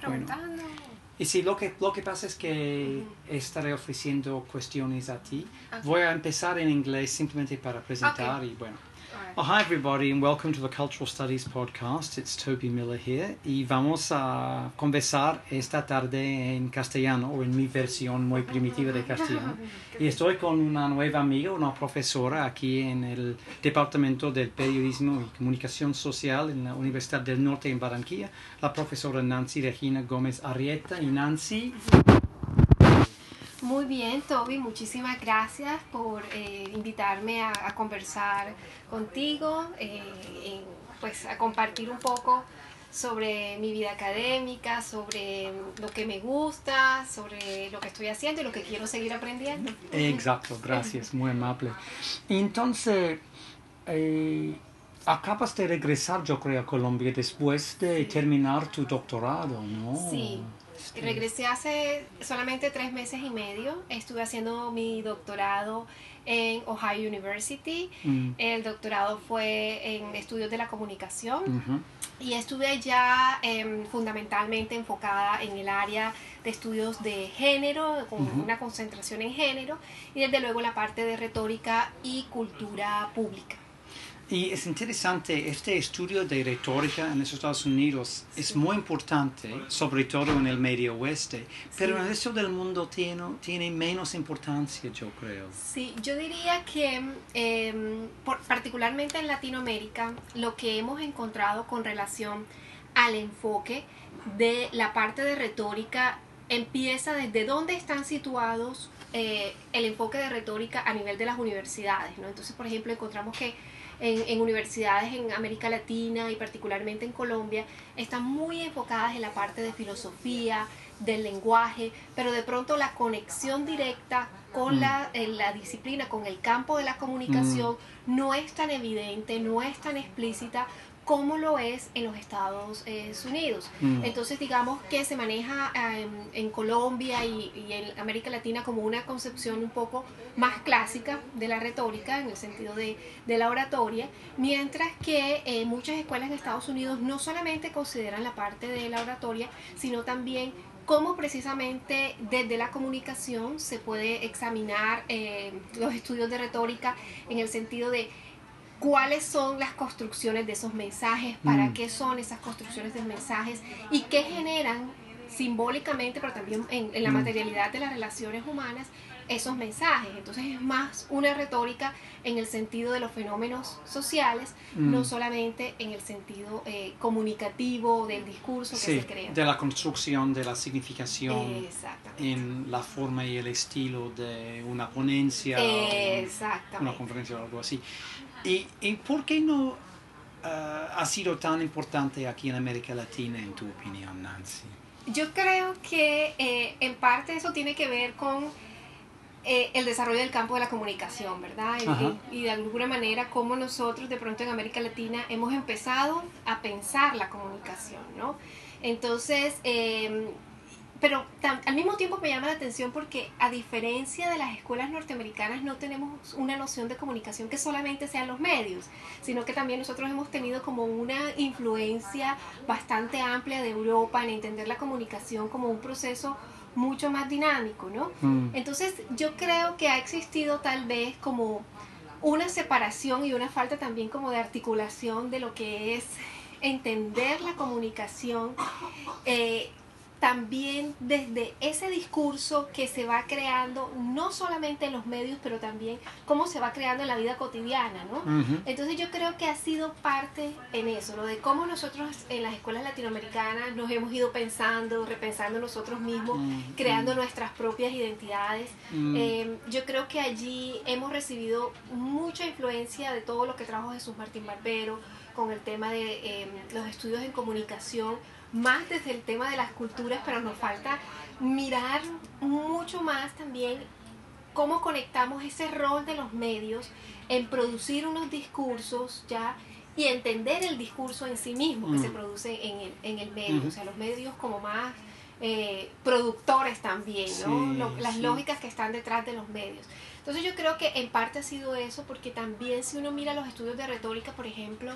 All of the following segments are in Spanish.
preguntando. Y sí, lo que, lo que pasa es que estaré ofreciendo cuestiones a ti. Voy a empezar en inglés simplemente para presentar y bueno. Oh, hi everybody and welcome to the Cultural Studies podcast. It's Toby Miller here y vamos a conversar esta tarde en castellano o en mi versión muy primitiva de castellano. Y estoy con una nueva amiga, una profesora aquí en el Departamento del Periodismo y Comunicación Social en la Universidad del Norte en Barranquilla, la profesora Nancy Regina Gómez Arrieta. Y Nancy, muy bien, Toby, muchísimas gracias por eh, invitarme a, conversar contigo, eh, pues a compartir un poco sobre mi vida académica, sobre lo que me gusta, sobre lo que estoy haciendo y lo que quiero seguir aprendiendo. Exacto, gracias, muy amable. Entonces, eh, acabas de regresar, yo creo, a Colombia después de terminar tu doctorado, ¿no? Sí. Regresé hace solamente tres meses y medio. Estuve haciendo mi doctorado en Ohio University. Mm. El doctorado fue en estudios de la comunicación. Y estuve ya em, fundamentalmente enfocada en el área de estudios de género, con una concentración en género, y desde luego la parte de retórica y cultura pública. Y es interesante, este estudio de retórica en los Estados Unidos es muy importante, sobre todo en el medio oeste, pero en el resto del mundo tiene, tiene menos importancia, yo creo. Sí, yo diría que em, particularmente en Latinoamérica, lo que hemos encontrado con relación al enfoque de la parte de retórica empieza desde dónde están situados eh, el enfoque de retórica a nivel de las universidades. ¿no? Entonces, por ejemplo, encontramos que en, universidades en América Latina y particularmente en Colombia están muy enfocadas en la parte de filosofía, del lenguaje, pero de pronto la conexión directa con mm. la, la, disciplina, con el campo de la comunicación, mm. no es tan evidente, no es tan explícita como lo es en los Estados eh, Unidos. Mm. Entonces, digamos que se maneja em, en Colombia y, en América Latina como una concepción un poco más clásica de la retórica, en el sentido de, la oratoria, mientras que eh, muchas escuelas en Estados Unidos no solamente consideran la parte de la oratoria, sino también cómo precisamente desde la comunicación se puede examinar eh, los estudios de retórica en el sentido de cuáles son las construcciones de esos mensajes, para mm. qué son esas construcciones de mensajes y qué generan simbólicamente, pero también en, la mm. materialidad de las relaciones humanas, esos mensajes. Entonces es más una retórica en el sentido de los fenómenos sociales, no mm. solamente en el sentido eh, comunicativo del discurso que se crea. De la construcción de la significación en la forma y el estilo de una ponencia, una conferencia o algo así. ¿Y, por qué no eh, ha sido tan importante aquí en América Latina, en tu opinión, Nancy? Yo creo que eh, en parte eso tiene que ver con eh, el desarrollo del campo de la comunicación, ¿verdad? Y, y, de alguna manera cómo nosotros de pronto en América Latina hemos empezado a pensar la comunicación, ¿no? Entonces, em, pero al mismo tiempo me llama la atención porque a diferencia de las escuelas norteamericanas no tenemos una noción de comunicación que solamente sean los medios, sino que también nosotros hemos tenido como una influencia bastante amplia de Europa en entender la comunicación como un proceso mucho más dinámico, ¿no? Mm. Entonces yo creo que ha existido tal vez como una separación y una falta también como de articulación de lo que es entender la comunicación eh, también desde ese discurso que se va creando, no solamente en los medios, pero también cómo se va creando en la vida cotidiana, ¿no? Entonces yo creo que ha sido parte en eso, lo de cómo nosotros en las escuelas latinoamericanas nos hemos ido pensando, repensando nosotros mismos, creando nuestras propias identidades. Eh, yo creo que allí hemos recibido mucha influencia de todo lo que trajo Jesús Martín Barbero con el tema de eh, los estudios en comunicación, más desde el tema de las culturas, pero nos falta mirar mucho más también cómo conectamos ese rol de los medios en producir unos discursos ya y entender el discurso en sí mismo que se mm. produce en el, en el medio, o sea, los medios como más eh, productores también, ¿no? las lógicas que están detrás de los medios. Entonces yo creo que en parte ha sido eso, porque también si uno mira los estudios de retórica, por ejemplo,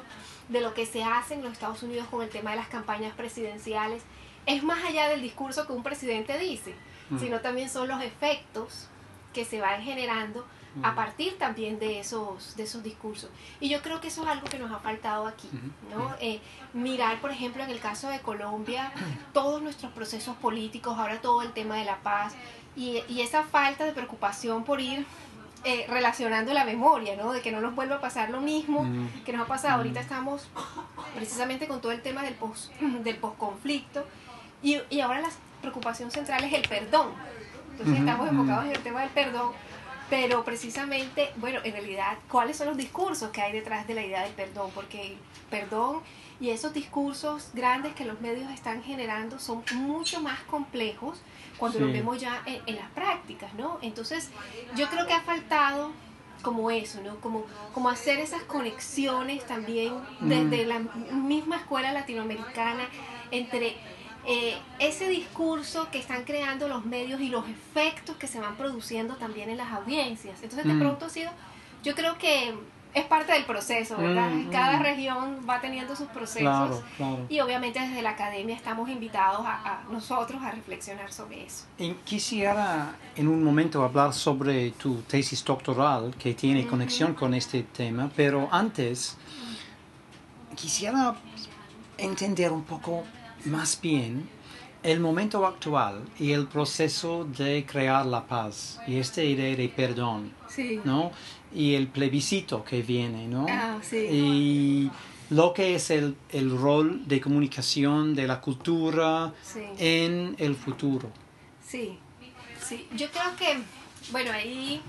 de lo que se hace en los Estados Unidos con el tema de las campañas presidenciales, es más allá del discurso que un presidente dice, mm. sino también son los efectos que se van generando a partir también de esos, de esos discursos. Y yo creo que eso es algo que nos ha faltado aquí, ¿no? Eh, mirar, por ejemplo, en el caso de Colombia, todos nuestros procesos políticos, ahora todo el tema de la paz, y, y esa falta de preocupación por ir eh, relacionando la memoria, ¿no? De que no nos vuelva a pasar lo mismo mm. que nos ha pasado. Ahorita estamos precisamente con todo el tema del post, del posconflicto y, y ahora la preocupación central es el perdón. Entonces estamos enfocados en el tema del perdón, pero precisamente, bueno, en realidad, ¿cuáles son los discursos que hay detrás de la idea del perdón? Porque el perdón y esos discursos grandes que los medios están generando son mucho más complejos cuando lo vemos ya en, las prácticas, ¿no? Entonces, yo creo que ha faltado como eso, ¿no? Como, como hacer esas conexiones también desde mm. la misma escuela latinoamericana entre eh, ese discurso que están creando los medios y los efectos que se van produciendo también en las audiencias. Entonces, de mm. pronto ha sido, yo creo que es parte del proceso, ¿verdad? Mm, Cada mm. región va teniendo sus procesos y obviamente desde la academia estamos invitados a, nosotros a reflexionar sobre eso. quisiera en un momento hablar sobre tu tesis doctoral que tiene conexión con este tema, pero antes quisiera entender un poco más bien el momento actual y el proceso de crear la paz y esta idea de perdón, ¿no? Y el plebiscito que viene, ¿no? Ah, sí. Y lo que es el, el, rol de comunicación de la cultura en el futuro. Sí, sí. Yo creo que, bueno, ahí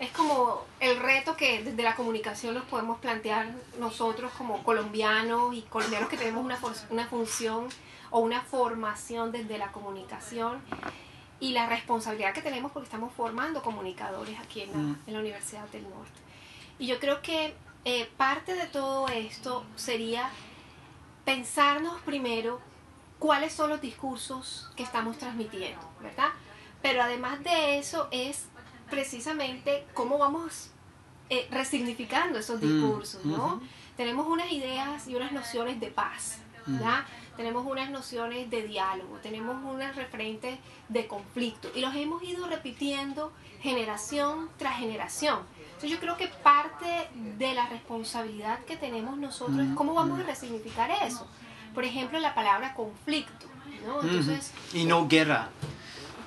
es como el reto que desde la comunicación nos podemos plantear nosotros como colombianos y colombianos que tenemos una, una función o una formación desde la comunicación y la responsabilidad que tenemos porque estamos formando comunicadores aquí en la, mm. en la Universidad del Norte. Y yo creo que eh, parte de todo esto sería pensarnos primero cuáles son los discursos que estamos transmitiendo, ¿verdad? Pero además de eso es precisamente cómo vamos eh, resignificando esos mm. discursos, ¿no? Tenemos unas ideas y unas nociones de paz, ¿verdad? Mm tenemos unas nociones de diálogo, tenemos unas referentes de conflicto y los hemos ido repitiendo generación tras generación. Entonces yo creo que parte de la responsabilidad que tenemos nosotros es cómo vamos a resignificar eso. Por ejemplo, la palabra conflicto. ¿no? Entonces, y no guerra.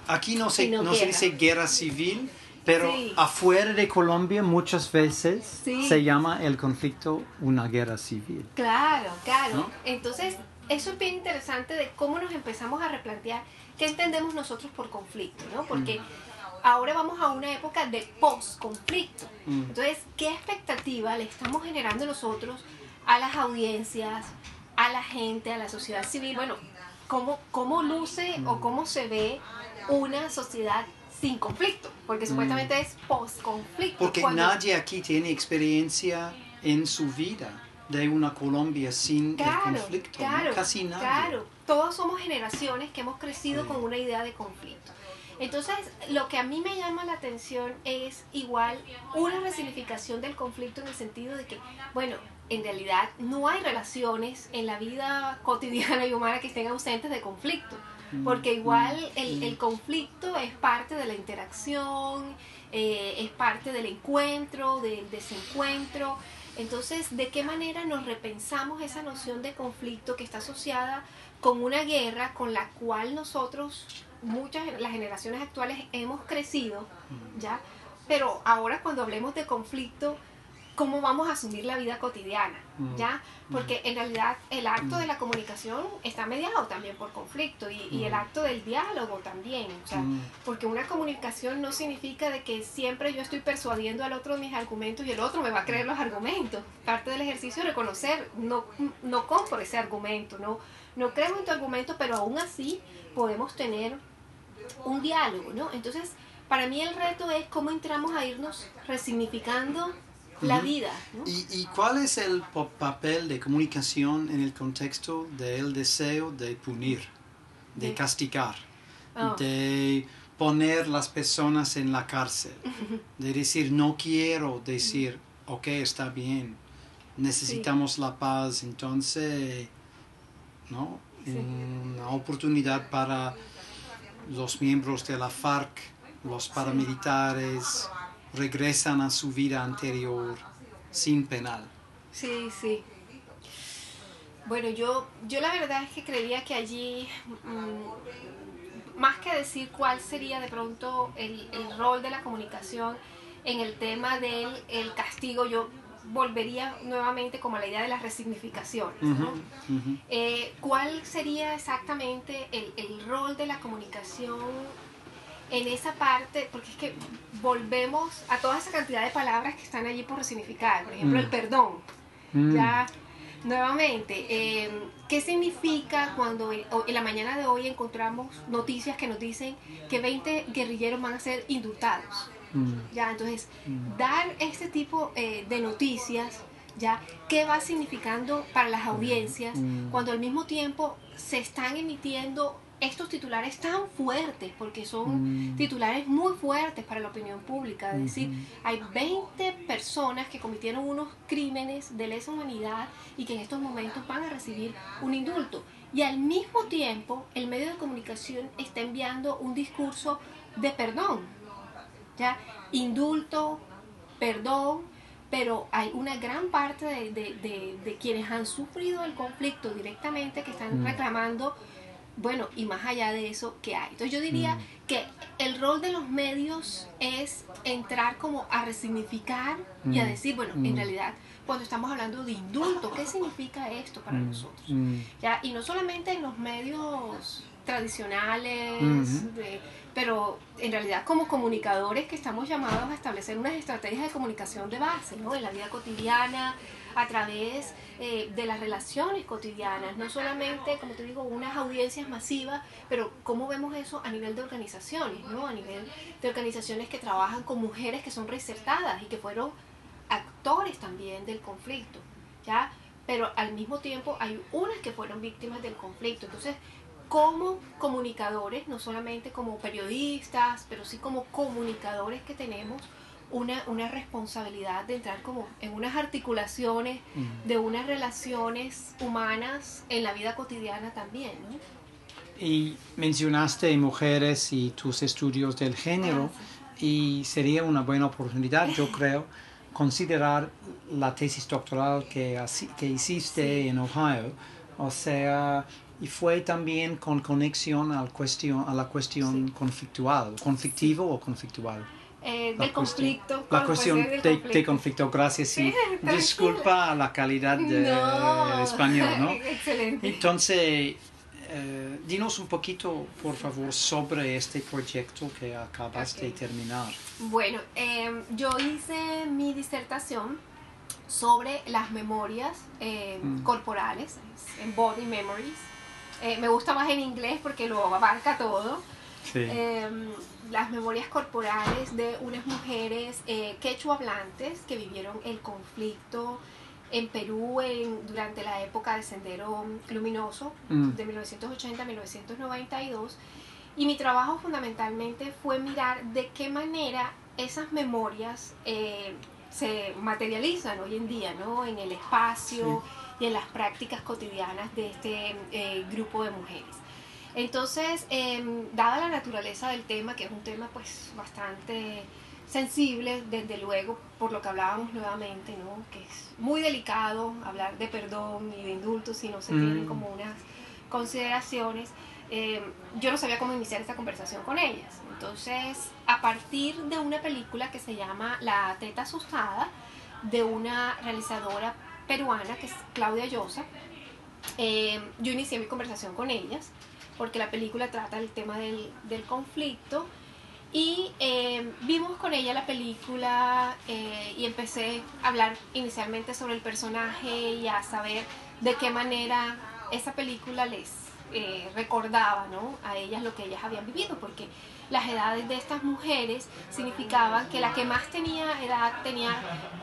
Aquí no se, no, se dice guerra civil, pero afuera de Colombia muchas veces se llama el conflicto una guerra civil. Claro, claro. Entonces, eso es bien interesante de cómo nos empezamos a replantear qué entendemos nosotros por conflicto, ¿no? Porque ahora vamos a una época de post-conflicto. Mm. Entonces, ¿qué expectativa le estamos generando nosotros a las audiencias, a la gente, a la sociedad civil? Bueno, ¿cómo, cómo luce o cómo se ve una sociedad sin conflicto? Porque supuestamente mm. es post-conflicto. Porque nadie aquí tiene experiencia en su vida de una Colombia sin el conflicto, casi nadie. Claro, todos somos generaciones que hemos crecido con una idea de conflicto. Entonces, lo que a mí me llama la atención es igual una resignificación del conflicto en el sentido de que, bueno, en realidad no hay relaciones en la vida cotidiana y humana que estén ausentes de conflicto, mm, porque igual mm, el, el conflicto es parte de la interacción, eh, es parte del encuentro, del desencuentro, entonces, ¿de qué manera nos repensamos esa noción de conflicto que está asociada con una guerra con la cual nosotros, muchas, las generaciones actuales hemos crecido, ¿ya? Pero ahora cuando hablemos de conflicto, cómo vamos a asumir la vida cotidiana. ¿Ya? Porque en realidad el acto de la comunicación está mediado también por conflicto y, el acto del diálogo también, o sea, porque una comunicación no significa de que siempre yo estoy persuadiendo al otro mis argumentos y el otro me va a creer los argumentos. Parte del ejercicio es reconocer, no, no compro ese argumento, no, no creo en tu argumento, pero aún así podemos tener un diálogo, ¿no? Entonces, para mí el reto es cómo entramos a irnos resignificando la vida. ¿Y, cuál es el papel de comunicación en el contexto del deseo de punir, de, castigar, oh. de poner las personas en la cárcel, de decir no quiero decir, ok, está bien, necesitamos la paz, entonces, ¿no? una oportunidad para los miembros de la FARC, los paramilitares, regresan a su vida anterior sin penal. Sí, sí. Bueno, yo, yo la verdad es que creía que allí, mm, más que decir cuál sería de pronto el, rol de la comunicación en el tema del el castigo, yo volvería nuevamente como a la idea de las resignificaciones. Eh, ¿Cuál sería exactamente el, el, rol de la comunicación en esa parte? Porque es que volvemos a toda esa cantidad de palabras que están allí por resignificar. Por ejemplo, el mm. perdón. Mm. Ya, nuevamente, eh, ¿qué significa cuando en la mañana de hoy encontramos noticias que nos dicen que 20 guerrilleros van a ser indultados? Mm. Ya, entonces, dar este tipo eh, de noticias, ya, ¿qué va significando para las audiencias cuando al mismo tiempo se están emitiendo estos titulares tan fuertes, porque son titulares muy fuertes para la opinión pública, es decir, hay 20 personas que cometieron unos crímenes de lesa humanidad y que en estos momentos van a recibir un indulto. Y al mismo tiempo, el medio de comunicación está enviando un discurso de perdón, ¿ya? Indulto, perdón, pero hay una gran parte de, quienes han sufrido el conflicto directamente que están mm. reclamando, bueno, y más allá de eso, ¿qué hay? Entonces yo diría mm. que el rol de los medios es entrar como a resignificar y a mm. decir, bueno, en realidad cuando estamos hablando de indulto, ¿qué significa esto para nosotros? ¿Ya? Y no solamente en los medios tradicionales, de, pero en realidad como comunicadores que estamos llamados a establecer unas estrategias de comunicación de base, ¿no? En la vida cotidiana, a través eh, de las relaciones cotidianas, no solamente, como te digo, unas audiencias masivas, pero cómo vemos eso a nivel de organizaciones, ¿no? A nivel de organizaciones que trabajan con mujeres que son reinsertadas y que fueron actores también del conflicto, ¿ya? Pero al mismo tiempo hay unas que fueron víctimas del conflicto. Entonces, como comunicadores, no solamente como periodistas, pero sí como comunicadores que tenemos una, una responsabilidad de entrar como en unas articulaciones de unas relaciones humanas en la vida cotidiana también. Y mencionaste mujeres y tus estudios del género ah, y sería una buena oportunidad, yo creo, considerar la tesis doctoral que, que hiciste en Ohio, o sea, y fue también con conexión al cuestión, a la cuestión conflictual, conflictivo o conflictual. Eh, del conflicto. La cuestión de, conflicto, gracias y disculpa la calidad del español, ¿no? Excelente. Entonces, eh, dinos un poquito, por favor, sobre este proyecto que acabas de terminar. Bueno, eh, yo hice mi disertación sobre las memorias mm. corporales, en Body Memories, eh, me gusta más en inglés porque lo abarca todo. Em, las memorias corporales de unas mujeres eh, quechua hablantes que vivieron el conflicto en Perú en, durante la época del Sendero Luminoso, mm. de 1980 a 1992. Y mi trabajo fundamentalmente fue mirar de qué manera esas memorias eh, se materializan hoy en día, ¿no? En el espacio y en las prácticas cotidianas de este eh, grupo de mujeres. Entonces, em, dada la naturaleza del tema, que es un tema pues bastante sensible, desde luego, por lo que hablábamos nuevamente, ¿no? que es muy delicado hablar de perdón y de indultos si no se tienen mm. como unas consideraciones, em, yo no sabía cómo iniciar esta conversación con ellas. Entonces, a partir de una película que se llama La teta asustada, de una realizadora peruana, que es Claudia Llosa. Eh, yo inicié mi conversación con ellas, porque la película trata el tema del, conflicto. Y eh, vimos con ella la película eh, y empecé a hablar inicialmente sobre el personaje y a saber de qué manera esa película les recordaba ¿no? a ellas lo que ellas habían vivido, porque las edades de estas mujeres significaban que la que más tenía edad tenía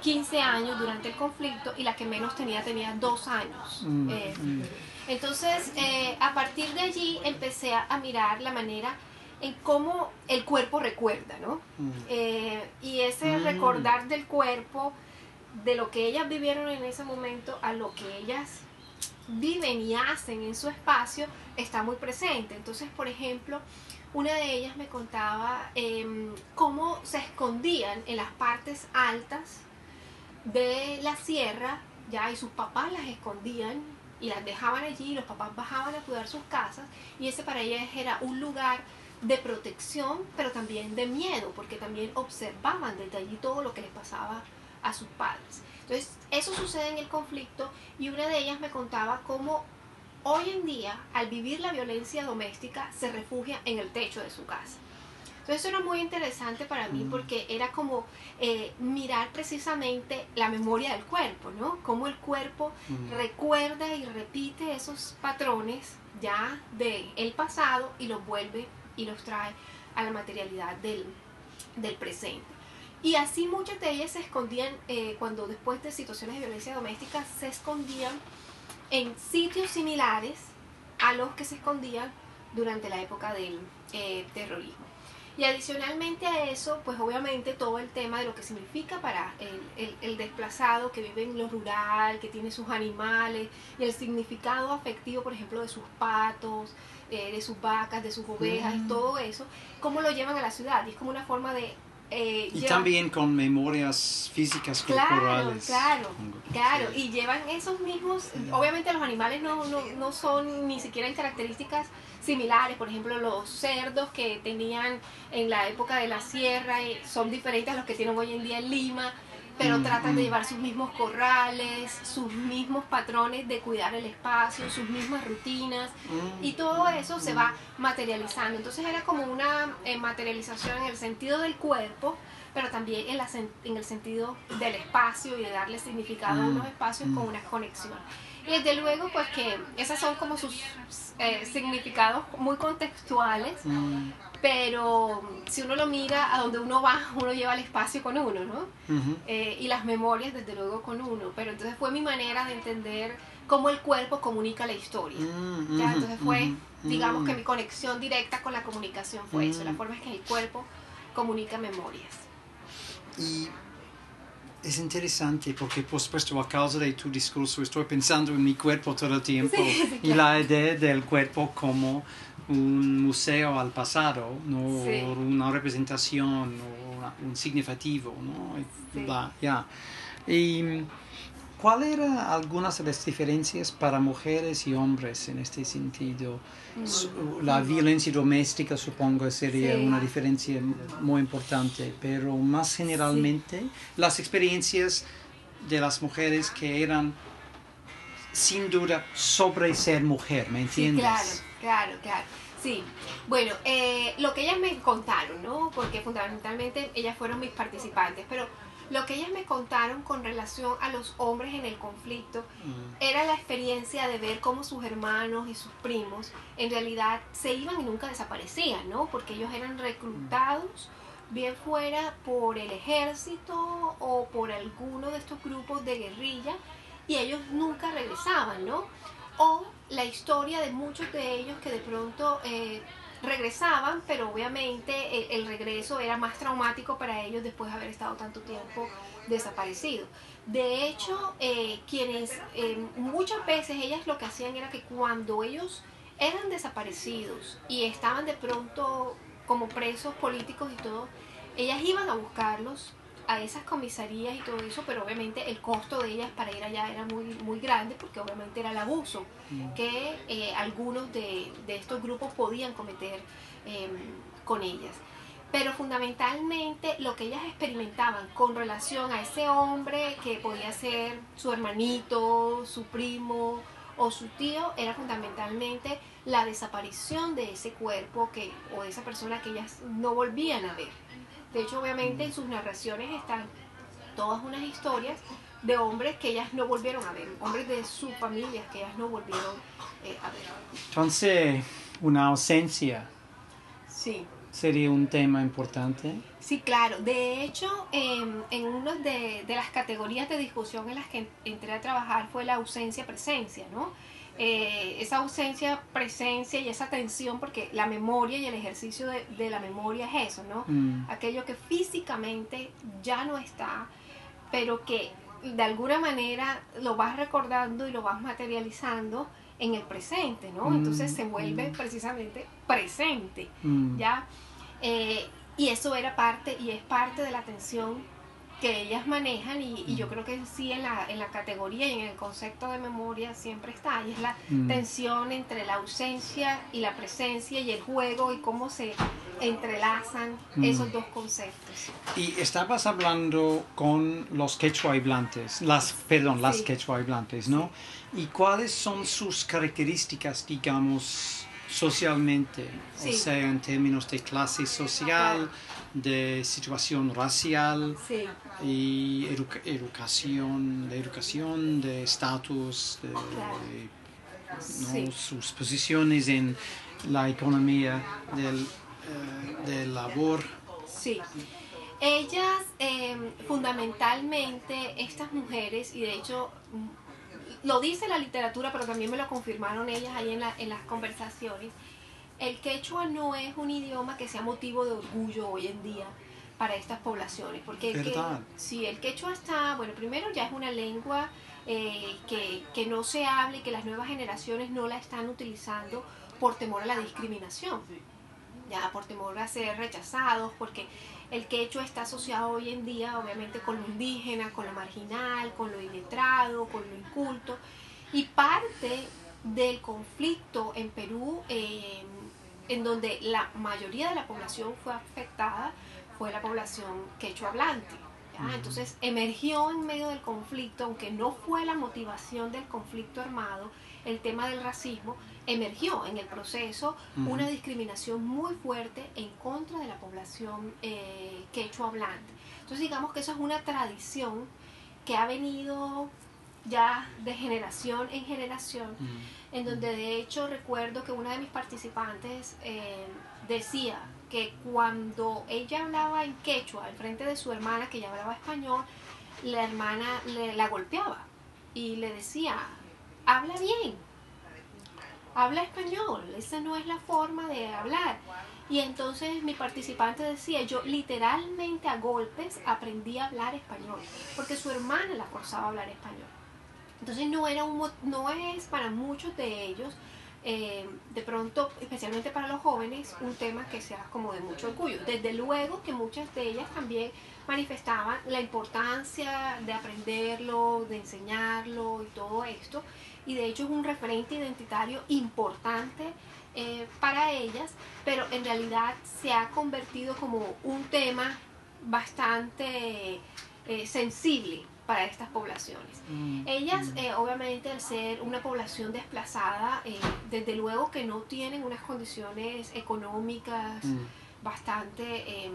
15 años durante el conflicto y la que menos tenía tenía 2 años. Mm, eh, mm. entonces, eh, a partir de allí empecé a, mirar la manera en cómo el cuerpo recuerda, ¿no? Mm. Eh, y ese recordar del cuerpo, de lo que ellas vivieron en ese momento a lo que ellas viven y hacen en su espacio está muy presente. Entonces, por ejemplo, una de ellas me contaba em, cómo se escondían en las partes altas de la sierra, ya, y sus papás las escondían y las dejaban allí, y los papás bajaban a cuidar sus casas, y ese para ellas era un lugar de protección, pero también de miedo, porque también observaban desde allí todo lo que les pasaba a sus padres. Entonces, eso sucede en el conflicto y una de ellas me contaba cómo hoy en día, al vivir la violencia doméstica, se refugia en el techo de su casa. Entonces, eso era muy interesante para mí mm. porque era como eh, mirar precisamente la memoria del cuerpo, ¿no? Cómo el cuerpo mm. recuerda y repite esos patrones ya del el pasado y los vuelve y los trae a la materialidad del, presente. Y así muchas de ellas se escondían, eh, cuando después de situaciones de violencia doméstica, se escondían en sitios similares a los que se escondían durante la época del eh, terrorismo. Y adicionalmente a eso, pues obviamente todo el tema de lo que significa para el, el, desplazado que vive en lo rural, que tiene sus animales, y el significado afectivo, por ejemplo, de sus patos, eh, de sus vacas, de sus ovejas y mm. todo eso, cómo lo llevan a la ciudad. Y es como una forma de... Eh, y también con memorias físicas corporales. Claro, claro, y llevan esos mismos, obviamente los animales no, no, no son ni siquiera en características similares, por ejemplo los cerdos que tenían en la época de la sierra eh, son diferentes a los que tienen hoy en día en Lima, pero mm, tratan de mm. llevar sus mismos corrales, sus mismos patrones de cuidar el espacio, sus mismas rutinas mm. y todo eso se va materializando. Entonces era como una eh, materialización en el sentido del cuerpo, pero también en, la, en el sentido del espacio y de darle significado a unos espacios con una conexión. Y desde luego, pues que esos son como sus eh, significados muy contextuales, pero si uno lo mira a donde uno va, uno lleva el espacio con uno, ¿no? Eh, y las memorias, desde luego, con uno. Pero entonces fue mi manera de entender cómo el cuerpo comunica la historia. Mm, entonces fue, digamos que mi conexión directa con la comunicación fue eso, la mm. forma en que el cuerpo comunica memorias. Y es interesante porque, por supuesto, a causa de tu discurso, estoy pensando en mi cuerpo todo el tiempo y la idea del cuerpo como un museo al pasado, ¿no? una representación o un significativo. ¿no? Y, ¿Cuáles eran algunas de las diferencias para mujeres y hombres en este sentido? Mm. La violencia doméstica supongo sería una diferencia muy importante, pero más generalmente las experiencias de las mujeres que eran sin duda sobre ser mujer, ¿me entiendes? claro, claro, claro. Sí, bueno, eh, lo que ellas me contaron, ¿no? Porque fundamentalmente ellas fueron mis participantes, pero lo que ellas me contaron con relación a los hombres en el conflicto mm. era la experiencia de ver cómo sus hermanos y sus primos en realidad se iban y nunca desaparecían, ¿no? Porque ellos eran reclutados bien fuera por el ejército o por alguno de estos grupos de guerrilla y ellos nunca regresaban, ¿no? O la historia de muchos de ellos que de pronto eh, regresaban, pero obviamente el, regreso era más traumático para ellos después de haber estado tanto tiempo desaparecidos. De hecho, eh, quienes eh, muchas veces ellas lo que hacían era que cuando ellos eran desaparecidos y estaban de pronto como presos políticos y todo, ellas iban a buscarlos a esas comisarías y todo eso, pero obviamente el costo de ellas para ir allá era muy, muy grande porque obviamente era el abuso mm. que eh, algunos de, estos grupos podían cometer em, con ellas. Pero fundamentalmente lo que ellas experimentaban con relación a ese hombre que podía ser su hermanito, su primo o su tío, era fundamentalmente la desaparición de ese cuerpo que, o de esa persona que ellas no volvían a ver. De hecho, obviamente en sus narraciones están todas unas historias de hombres que ellas no volvieron a ver, hombres de sus familias que ellas no volvieron eh, a ver. Entonces, una ausencia. Sí. Sería un tema importante. Sí, claro. De hecho, en una de, de, las categorías de discusión en las que entré a trabajar fue la ausencia-presencia, ¿no? Eh, esa ausencia, presencia y esa tensión, porque la memoria y el ejercicio de, la memoria es eso, ¿no? Mm. Aquello que físicamente ya no está, pero que de alguna manera lo vas recordando y lo vas materializando en el presente, ¿no? Entonces se vuelve precisamente presente, ¿ya? Eh, y eso era parte y es parte de la atención que ellas manejan y, yo creo que sí en la, en la categoría y en el concepto de memoria siempre está, y es la mm. tensión entre la ausencia y la presencia y el juego y cómo se entrelazan mm. esos dos conceptos. Y estabas hablando con los quechua hablantes, las, perdón, las quechua hablantes, ¿no? ¿Y cuáles son sus características, digamos, socialmente? O sea, en términos de clase social de situación racial y educación, de educación, de estatus, de, sus posiciones en la economía del, eh, labor. Sí. Ellas, em, fundamentalmente, estas mujeres, y de hecho lo dice la literatura, pero también me lo confirmaron ellas ahí en, en las conversaciones, el quechua no es un idioma que sea motivo de orgullo hoy en día para estas poblaciones, porque el, que, si el quechua está, bueno, primero ya es una lengua eh, que, que, no se hable y que las nuevas generaciones no la están utilizando por temor a la discriminación, ya por temor a ser rechazados, porque el quechua está asociado hoy en día obviamente con lo indígena, con lo marginal, con lo iletrado, con lo inculto, y parte del conflicto en Perú eh, en donde la mayoría de la población fue afectada fue la población quechua hablante. Entonces emergió en medio del conflicto, aunque no fue la motivación del conflicto armado, el tema del racismo, emergió en el proceso una discriminación muy fuerte en contra de la población eh, quechua hablante. Entonces digamos que eso es una tradición que ha venido ya de generación en generación en donde de hecho recuerdo que una de mis participantes eh, decía que cuando ella hablaba en quechua al frente de su hermana que ya hablaba español, la hermana le, la golpeaba y le decía, habla bien, habla español, esa no es la forma de hablar. Y entonces mi participante decía, yo literalmente a golpes aprendí a hablar español, porque su hermana la forzaba a hablar español. Entonces no, era un, no es para muchos de ellos, eh, de pronto, especialmente para los jóvenes, un tema que sea como de mucho orgullo. Desde luego que muchas de ellas también manifestaban la importancia de aprenderlo, de enseñarlo y todo esto. Y de hecho es un referente identitario importante eh, para ellas, pero en realidad se ha convertido como un tema bastante eh, sensible para estas poblaciones. Mm, Ellas, mm. Eh, obviamente, al ser una población desplazada, desde luego que no tienen unas condiciones económicas mm. bastante em,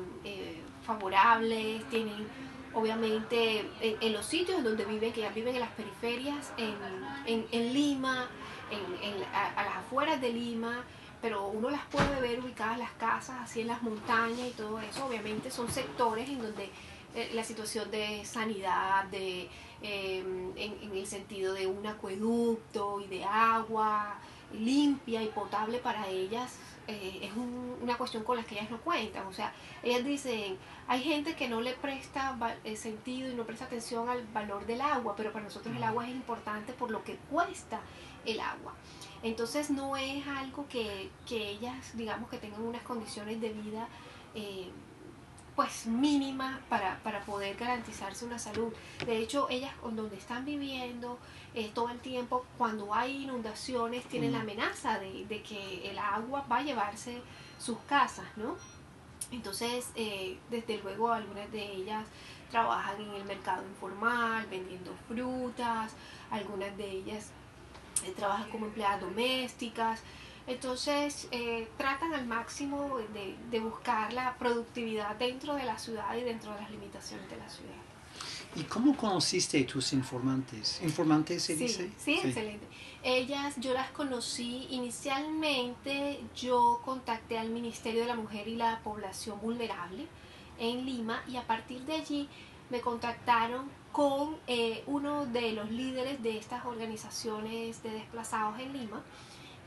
favorables, tienen, obviamente, en, los sitios donde viven, que ya viven en las periferias, en, en, Lima, a, a las afueras de Lima, pero uno las puede ver ubicadas las casas, así en las montañas y todo eso. Obviamente son sectores en donde eh, la situación de sanidad, de, em, en, el sentido de un acueducto y de agua limpia y potable para ellas, eh, es una cuestión con la que ellas no cuentan. O sea, ellas dicen, hay gente que no le presta eh, sentido y no presta atención al valor del agua, pero para nosotros el agua es importante por lo que cuesta el agua. Entonces no es algo que, que ellas, digamos, que tengan unas condiciones de vida pues mínima para, poder garantizarse una salud. De hecho, ellas donde están viviendo eh, todo el tiempo, cuando hay inundaciones, tienen la amenaza de, que el agua va a llevarse sus casas, ¿no? Entonces, eh, desde luego, algunas de ellas trabajan en el mercado informal, vendiendo frutas, algunas de ellas eh, trabajan como empleadas domésticas, entonces eh, tratan al máximo de, buscar la productividad dentro de la ciudad y dentro de las limitaciones de la ciudad. ¿Y cómo conociste tus informantes? ¿Informantes se dice? Sí, sí, excelente. Ellas, yo las conocí inicialmente, yo contacté al Ministerio de la Mujer y la Población Vulnerable en Lima y a partir de allí me contactaron con eh, uno de los líderes de estas organizaciones de desplazados en Lima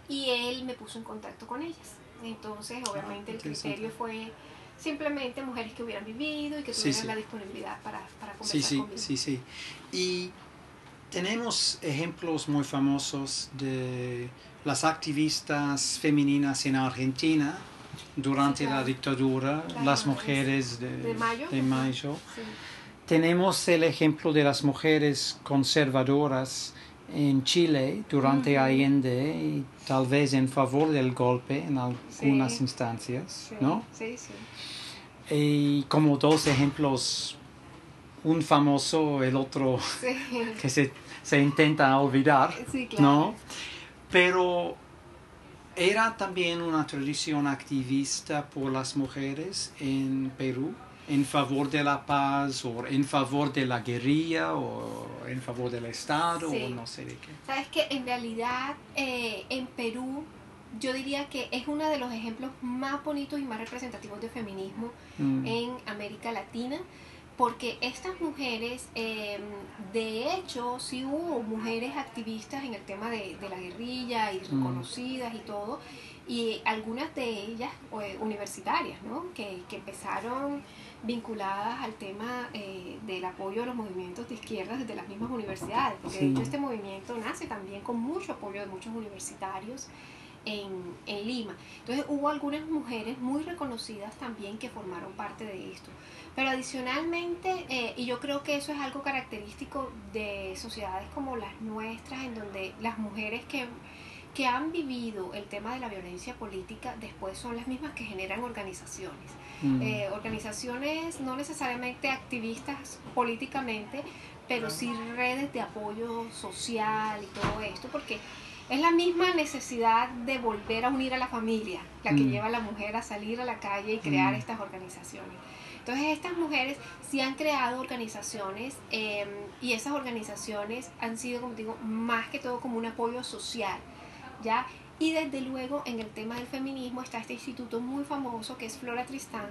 y él me puso en contacto con ellas. Entonces, ah, obviamente, el criterio fue simplemente mujeres que hubieran vivido y que tuvieran la disponibilidad para, para conversar sí, sí, conmigo. Sí, sí, Y tenemos ejemplos muy famosos de las activistas femeninas en Argentina durante la dictadura, las mujeres de, Mayo. Tenemos el ejemplo de las mujeres conservadoras en Chile durante Allende y tal vez en favor del golpe en algunas instancias, ¿no? Sí, sí. Y como dos ejemplos, un famoso, el otro que se, se, intenta olvidar, ¿no? Pero era también una tradición activista por las mujeres en Perú en favor de la paz o en favor de la guerrilla o en favor del Estado o no sé de qué. Sabes que en realidad eh, en Perú yo diría que es uno de los ejemplos más bonitos y más representativos de feminismo mm. en América Latina porque estas mujeres, em, de hecho, sí hubo mujeres activistas en el tema de, la guerrilla y mm. reconocidas y todo, y algunas de ellas eh, universitarias, ¿no? Que, que, empezaron vinculadas al tema eh, del apoyo a los movimientos de izquierda desde las mismas universidades, porque de hecho este movimiento nace también con mucho apoyo de muchos universitarios en, en, Lima. Entonces hubo algunas mujeres muy reconocidas también que formaron parte de esto. Pero adicionalmente, eh, y yo creo que eso es algo característico de sociedades como las nuestras, en donde las mujeres que, que han vivido el tema de la violencia política después son las mismas que generan organizaciones. Mm. Eh, organizaciones no necesariamente activistas políticamente, pero sí redes de apoyo social y todo esto, porque es la misma necesidad de volver a unir a la familia, la que mm. lleva a la mujer a salir a la calle y crear mm. estas organizaciones. Entonces estas mujeres sí han creado organizaciones em, y esas organizaciones han sido, como digo, más que todo como un apoyo social, ¿ya? Y desde luego en el tema del feminismo está este instituto muy famoso que es Flora Tristán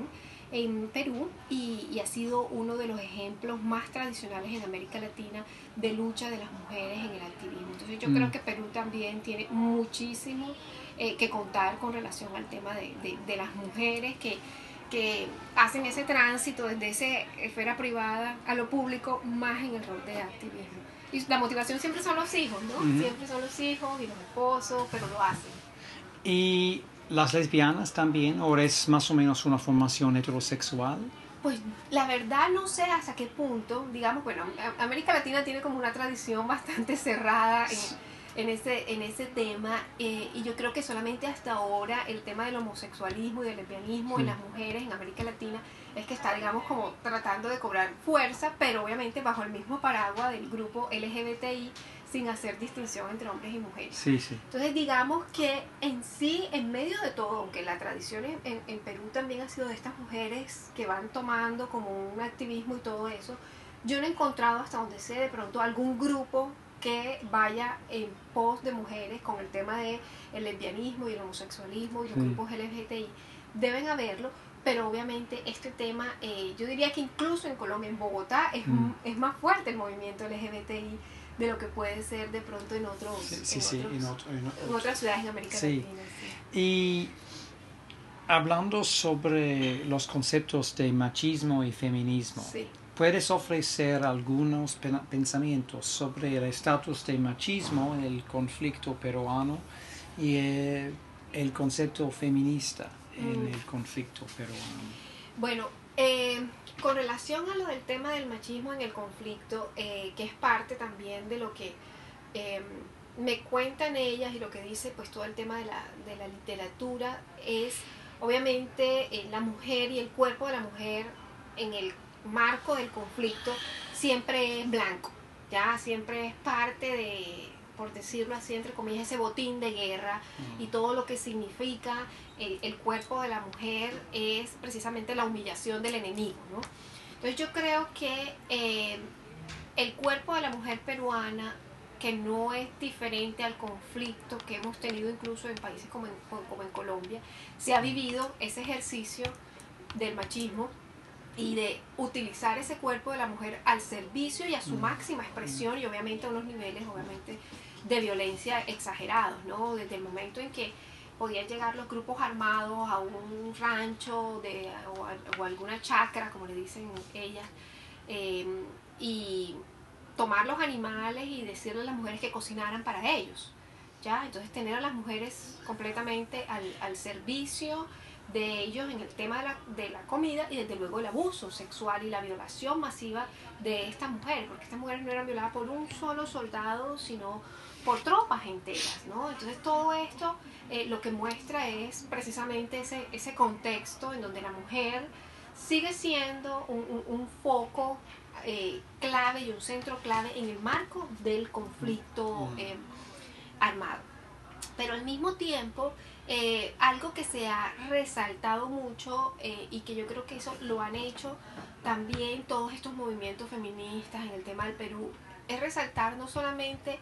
en Perú y, y, ha sido uno de los ejemplos más tradicionales en América Latina de lucha de las mujeres en el activismo. Entonces yo creo mm. que Perú también tiene muchísimo eh, que contar con relación al tema de, de, de las mujeres que que hacen ese tránsito desde esa esfera privada a lo público más en el rol de activismo. Y la motivación siempre son los hijos, ¿no? Siempre son los hijos y los esposos, pero lo hacen. ¿Y las lesbianas también? ¿O es más o menos una formación heterosexual? Pues la verdad no sé hasta qué punto, digamos, bueno, América Latina tiene como una tradición bastante cerrada en en ese, en ese tema eh, y yo creo que solamente hasta ahora el tema del homosexualismo y del lesbianismo en las mujeres en América Latina es que está, digamos, como tratando de cobrar fuerza, pero obviamente bajo el mismo paraguas del grupo LGBTI sin hacer distinción entre hombres y mujeres. Sí, sí. Entonces digamos que en sí, en medio de todo, aunque la tradición en, en Perú también ha sido de estas mujeres que van tomando como un activismo y todo eso, yo no he encontrado hasta donde sé de pronto algún grupo que vaya en pos de mujeres con el tema del el lesbianismo y el homosexualismo y los grupos LGBTI. Deben haberlo, pero obviamente este tema, eh, yo diría que incluso en Colombia, en Bogotá, es, mm. es, más fuerte el movimiento LGBTI de lo que puede ser de pronto en otros, en, otras ciudades en América Latina. Y hablando sobre los conceptos de machismo y feminismo, ¿Puedes ofrecer algunos pensamientos sobre el estatus de machismo en el conflicto peruano y eh, el, concepto feminista en mm. el conflicto peruano? Bueno, eh, con relación a lo del tema del machismo en el conflicto, eh, que es parte también de lo que me cuentan ellas y lo que dice pues todo el tema de la, de la literatura, es obviamente la mujer y el cuerpo de la mujer en el marco del conflicto siempre es blanco, ya siempre es parte de, por decirlo así, entre comillas, ese botín de guerra y todo lo que significa el, cuerpo de la mujer es precisamente la humillación del enemigo, ¿no? Entonces yo creo que eh, el cuerpo de la mujer peruana, que no es diferente al conflicto que hemos tenido incluso en países como como en Colombia, se ha vivido ese ejercicio del machismo y de utilizar ese cuerpo de la mujer al servicio y a su máxima expresión y obviamente a unos niveles obviamente de violencia exagerados, ¿no? Desde el momento en que podían llegar los grupos armados a un rancho de, o, alguna chacra, como le dicen ellas, em, y tomar los animales y decirle a las mujeres que cocinaran para ellos. ¿ya? Entonces tener a las mujeres completamente al, al servicio de ellos en el tema de la, de la, comida y desde luego el abuso sexual y la violación masiva de estas mujeres, porque estas mujeres no eran violadas por un solo soldado, sino por tropas enteras, ¿no? Entonces todo esto eh, lo que muestra es precisamente ese, ese contexto en donde la mujer sigue siendo un, un, foco eh, clave y un centro clave en el marco del conflicto mm. eh, armado. Pero al mismo tiempo, algo que se ha resaltado mucho y que yo creo que eso lo han hecho también todos estos movimientos feministas en el tema del Perú, es resaltar no solamente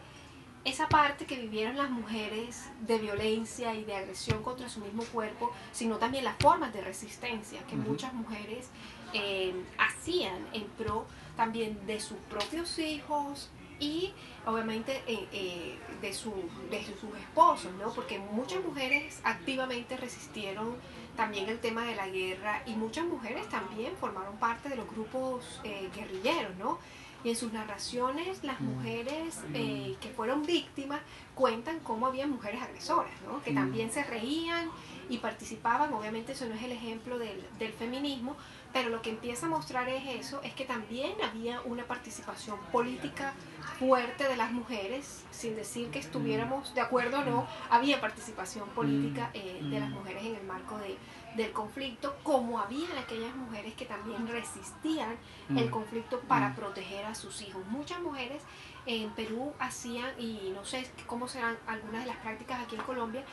esa parte que vivieron las mujeres de violencia y de agresión contra su mismo cuerpo, sino también las formas de resistencia que muchas mujeres eh, hacían en pro también de sus propios hijos y obviamente eh, eh, de, su, de sus esposos, ¿no? porque muchas mujeres activamente resistieron también el tema de la guerra y muchas mujeres también formaron parte de los grupos guerrilleros, ¿no? Y en sus narraciones las mm. mujeres eh, que fueron víctimas cuentan cómo había mujeres agresoras, ¿no? que mm. también se reían y participaban. Obviamente eso no es el ejemplo del, del, feminismo, pero lo que empieza a mostrar es eso, es que también había una participación política fuerte de las mujeres, sin decir que estuviéramos de acuerdo o no, había participación política mm. eh, de las mujeres en el marco de, del conflicto, como había aquellas mujeres que también resistían el mm. conflicto para mm. proteger a sus hijos. Muchas mujeres en Perú hacían, y no sé cómo serán algunas de las prácticas aquí en Colombia,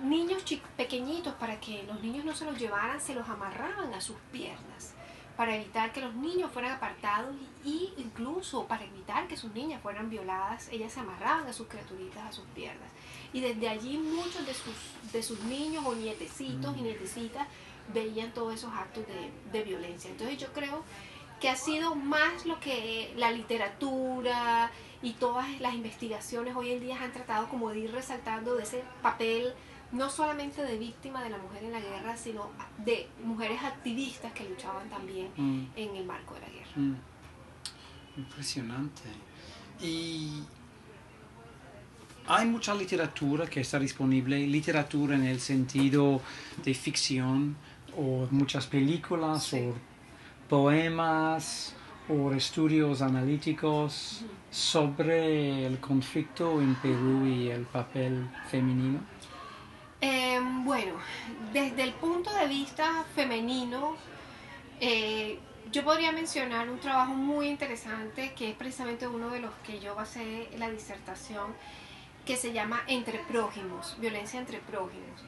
niños pequeñitos para que los niños no se los llevaran, se los amarraban a sus piernas para evitar que los niños fueran apartados y incluso para evitar que sus niñas fueran violadas, ellas se amarraban a sus criaturitas a sus piernas. Y desde allí muchos de sus, de sus niños o nietecitos y mm. nietecitas veían todos esos actos de, de violencia. Entonces yo creo que ha sido más lo que la literatura y todas las investigaciones hoy en día han tratado como de ir resaltando de ese papel no solamente de víctima de la mujer en la guerra, sino de mujeres activistas que luchaban también mm. en el marco de la guerra. Mm. Impresionante. Y hay mucha literatura que está disponible, literatura en el sentido de ficción, o muchas películas, o poemas, o estudios analíticos sobre el conflicto en Perú y el papel femenino. Em, bueno, desde el punto de vista femenino, eh, yo podría mencionar un trabajo muy interesante que es precisamente uno de los que yo basé la disertación que se llama Entre Prójimos, violencia entre prójimos.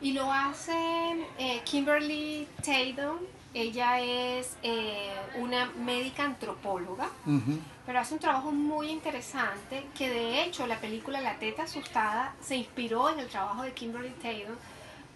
Y lo hace eh, Kimberly Tatum, ella es eh, una médica antropóloga, pero hace un trabajo muy interesante que de hecho la película La teta asustada se inspiró en el trabajo de Kimberly Tatum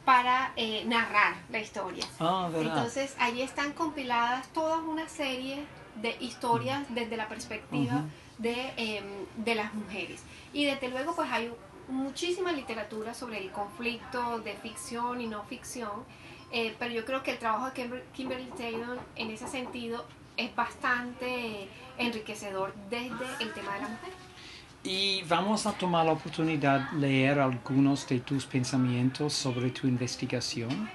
para eh, narrar la historia. Ah, Entonces allí están compiladas toda una serie de historias desde la perspectiva de, em, de las mujeres. Y desde luego pues hay muchísima literatura sobre el conflicto de ficción y no ficción, eh, pero yo creo que el trabajo de Kimberly Taylor en ese sentido es bastante enriquecedor desde el tema de la mujer. Y vamos a tomar la oportunidad de leer algunos de tus pensamientos sobre tu investigación.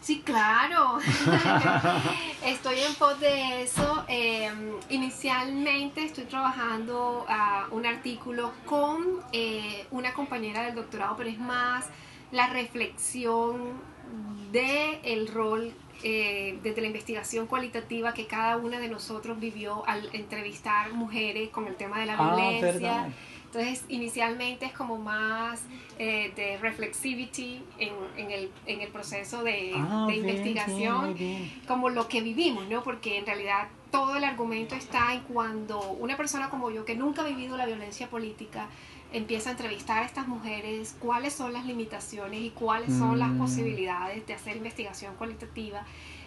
Sí, claro. estoy en pos de eso. Em, inicialmente estoy trabajando a un artículo con eh, una compañera del doctorado, pero es más la reflexión de el rol eh, desde la investigación cualitativa que cada una de nosotros vivió al entrevistar mujeres con el tema de la ah, violencia. Entonces, inicialmente es como más eh, de reflexivity en, en, el, en, el, proceso de, ah, de investigación, como lo que vivimos, ¿no? Porque en realidad todo el argumento está en cuando una persona como yo, que nunca ha vivido la violencia política, empieza a entrevistar a estas mujeres, cuáles son las limitaciones y cuáles son las mm. posibilidades de hacer investigación cualitativa.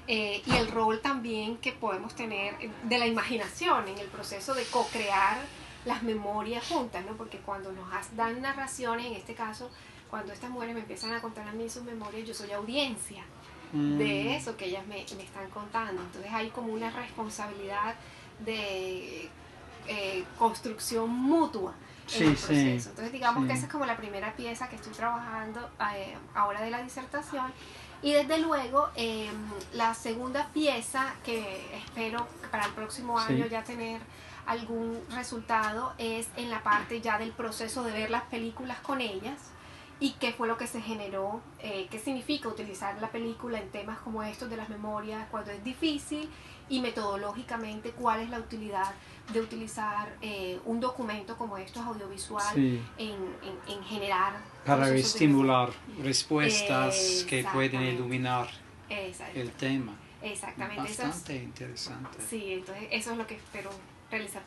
Eh, y el rol también que podemos tener de la imaginación en el proceso de co-crear las memorias juntas, ¿no? Porque cuando nos dan narraciones, en este caso, cuando estas mujeres me empiezan a contar a mí sus memorias, yo soy audiencia de mm. eso que ellas me, me, están contando. Entonces hay como una responsabilidad de eh, construcción mutua en el proceso. Entonces digamos que esa es como la primera pieza que estoy trabajando eh, ahora de la disertación. Y desde luego em, la segunda pieza que espero para el próximo año ya tener algún resultado es en la parte ya del proceso de ver las películas con ellas y qué fue lo que se generó, eh, qué significa utilizar la película en temas como estos de las memorias cuando es difícil y metodológicamente cuál es la utilidad de utilizar eh, un documento como estos audiovisual en, en, generar para estimular respuestas que pueden iluminar el tema. Exactamente bastante interesante. Sí entonces eso es lo que espero realizar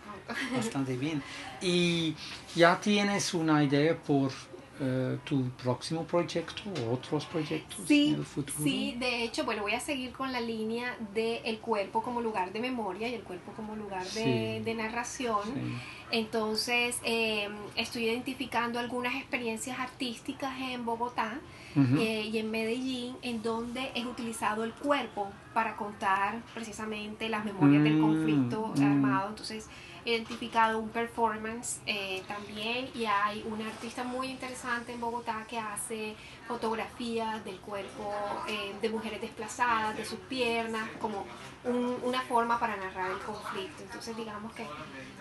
bastante bien. Y ya tienes una idea por eh, tu próximo proyecto o otros proyectos en el futuro? Sí, de hecho, bueno, voy a seguir con la línea del el cuerpo como lugar de memoria y el cuerpo como lugar de, de narración. Entonces, eh, estoy identificando algunas experiencias artísticas en Bogotá eh, y en Medellín, en donde he utilizado el cuerpo para contar precisamente las memorias del mm, conflicto mm. armado. Entonces, identificado un performance eh, también y hay una artista muy interesante en Bogotá que hace fotografías del cuerpo eh, de mujeres desplazadas, de sus piernas, como una forma para narrar el conflicto. Entonces digamos que,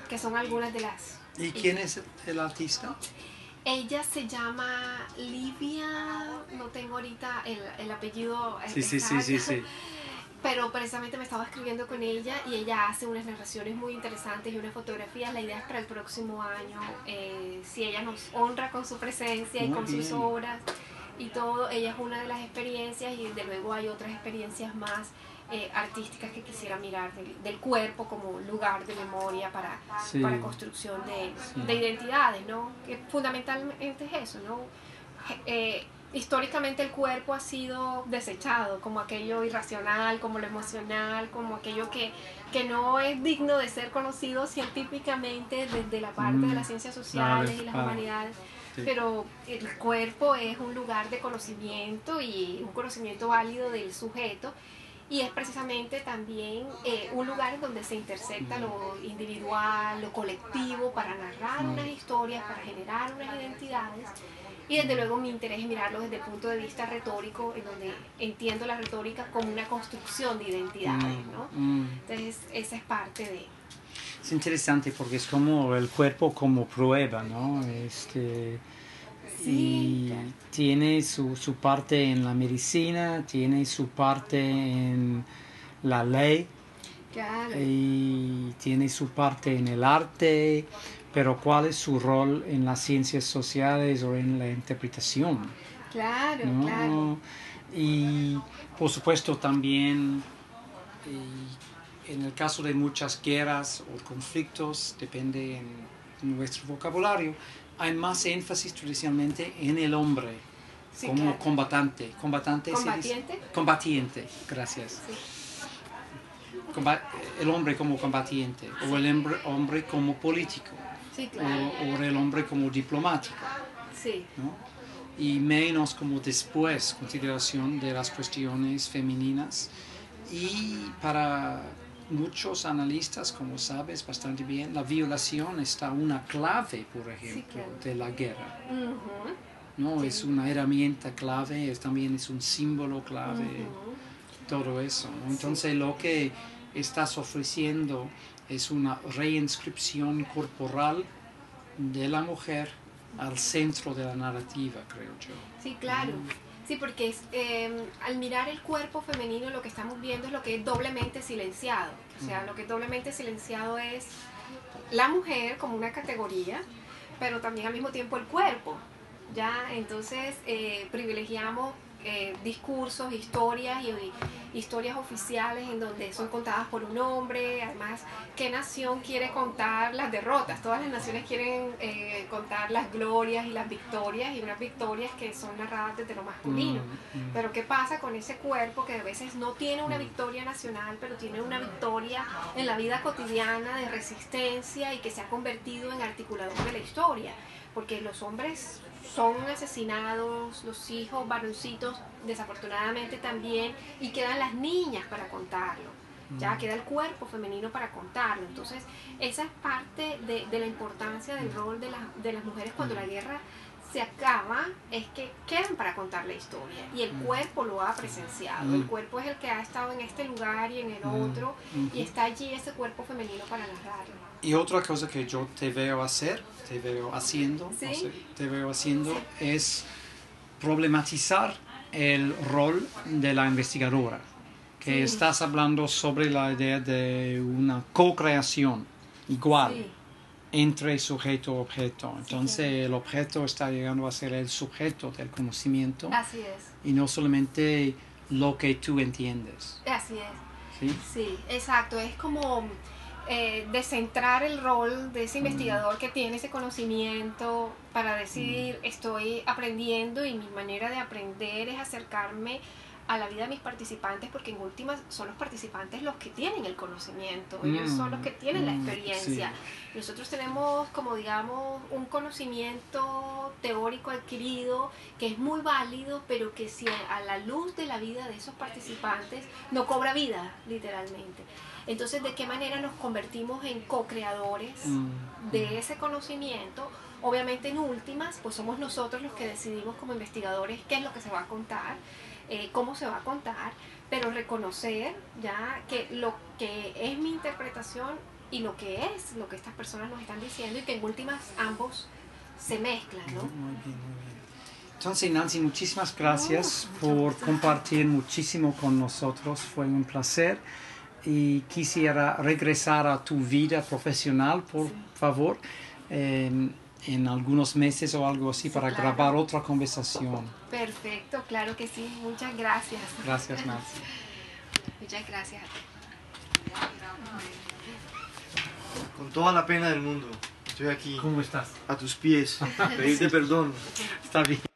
que son algunas de las... ¿Y quién es el artista? Ella se llama Livia, no tengo ahorita el, el apellido. Sí, sí, sí, sí, sí pero precisamente me estaba escribiendo con ella y ella hace unas narraciones muy interesantes y unas fotografías. La idea es para el próximo año, eh, si ella nos honra con su presencia y con sus obras y todo, ella es una de las experiencias y desde luego hay otras experiencias más eh, artísticas que quisiera mirar del, cuerpo como lugar de memoria para, para construcción de, de, identidades, ¿no? Que fundamentalmente es eso, ¿no? Eh, históricamente el cuerpo ha sido desechado como aquello irracional, como lo emocional, como aquello que, que no es digno de ser conocido científicamente desde la parte de mm, las ciencias sociales y las humanidades. Pero el cuerpo es un lugar de conocimiento y un conocimiento válido del sujeto y es precisamente también eh, un lugar en donde se intersecta lo individual, lo colectivo, para narrar mm. unas historias, para generar unas identidades y desde luego mi interés es mirarlo desde el punto de vista retórico, en donde entiendo la retórica como una construcción de identidades, mm, ¿no? Mm. Entonces, esa es parte de... Es interesante porque es como el cuerpo como prueba, ¿no? Este, y tiene su, su parte en la medicina, tiene su parte en la ley, y tiene su parte en el arte, pero ¿cuál es su rol en las ciencias sociales o en la interpretación? Claro, claro. Y por supuesto también en el caso de muchas guerras o conflictos, depende en nuestro vocabulario, hay más énfasis tradicionalmente en el hombre como combatante. ¿Combatante? ¿Combatiente? Combatiente, gracias. el hombre como combatiente o el hombre como político o, el hombre como diplomático. Sí. Y menos como después consideración de las cuestiones femeninas. Y para muchos analistas, como sabes bastante bien, la violación está una clave, por ejemplo, de la guerra. ¿no? Es una herramienta clave, es, también es un símbolo clave, todo eso. Entonces lo que estás ofreciendo es una reinscripción corporal de la mujer al centro de la narrativa, creo yo. Sí, claro. Sí, porque em, al mirar el cuerpo femenino lo que estamos viendo es lo que es doblemente silenciado. O sea, lo que es doblemente silenciado es la mujer como una categoría, pero también al mismo tiempo el cuerpo. ¿ya? Entonces eh, privilegiamos eh, discursos, historias y, historias oficiales en donde son contadas por un hombre. Además, ¿qué nación quiere contar las derrotas? Todas las naciones quieren eh, contar las glorias y las victorias y unas victorias que son narradas desde lo masculino. Mm, mm. Pero ¿qué pasa con ese cuerpo que a veces no tiene una mm. victoria nacional, pero tiene una victoria en la vida cotidiana de resistencia y que se ha convertido en articulador de la historia? Porque los hombres son asesinados, los hijos varoncitos desafortunadamente también, y quedan las niñas para contarlo. Ya queda el cuerpo femenino para contarlo. Entonces, esa es parte de, de la importancia del rol de, de las mujeres cuando la guerra se acaba es que quedan para contar la historia y el mm. cuerpo lo ha presenciado. El cuerpo es el que ha estado en este lugar y en el mm. otro y está allí ese cuerpo femenino para narrarlo. Y otra cosa que yo te veo hacer, te veo haciendo, te veo haciendo es problematizar el rol de la investigadora, que estás hablando sobre la idea de una co-creación igual entre sujeto y objeto. Entonces el objeto está llegando a ser el sujeto del conocimiento. Así es. Y no solamente lo que tú entiendes. Así es. Sí, sí exacto. Es como eh, descentrar el rol de ese investigador que tiene ese conocimiento para decir estoy aprendiendo y mi manera de aprender es acercarme a la vida de mis participantes porque en últimas son los participantes los que tienen el conocimiento, ellos son los que tienen la mm, experiencia. Nosotros tenemos como digamos un conocimiento teórico adquirido que es muy válido, pero que si a la luz de la vida de esos participantes no cobra vida, literalmente. Entonces, ¿de qué manera nos convertimos en co-creadores mm, de ese conocimiento? Obviamente en últimas, pues somos nosotros los que decidimos como investigadores qué es lo que se va a contar eh, cómo se va a contar, pero reconocer ya que lo que es mi interpretación y lo que es lo que estas personas nos están diciendo y que en últimas ambos se mezclan, ¿no? Muy bien, muy bien. Entonces, Nancy, muchísimas gracias por compartir muchísimo con nosotros. Fue un placer. Y quisiera regresar a tu vida profesional, por favor. Eh, en algunos meses o algo así para grabar otra conversación. Perfecto, claro que sí. Muchas gracias. Gracias, Nancy. Muchas gracias. Con toda la pena del mundo, estoy aquí. ¿Cómo estás? A tus pies, pedirte perdón. Está bien.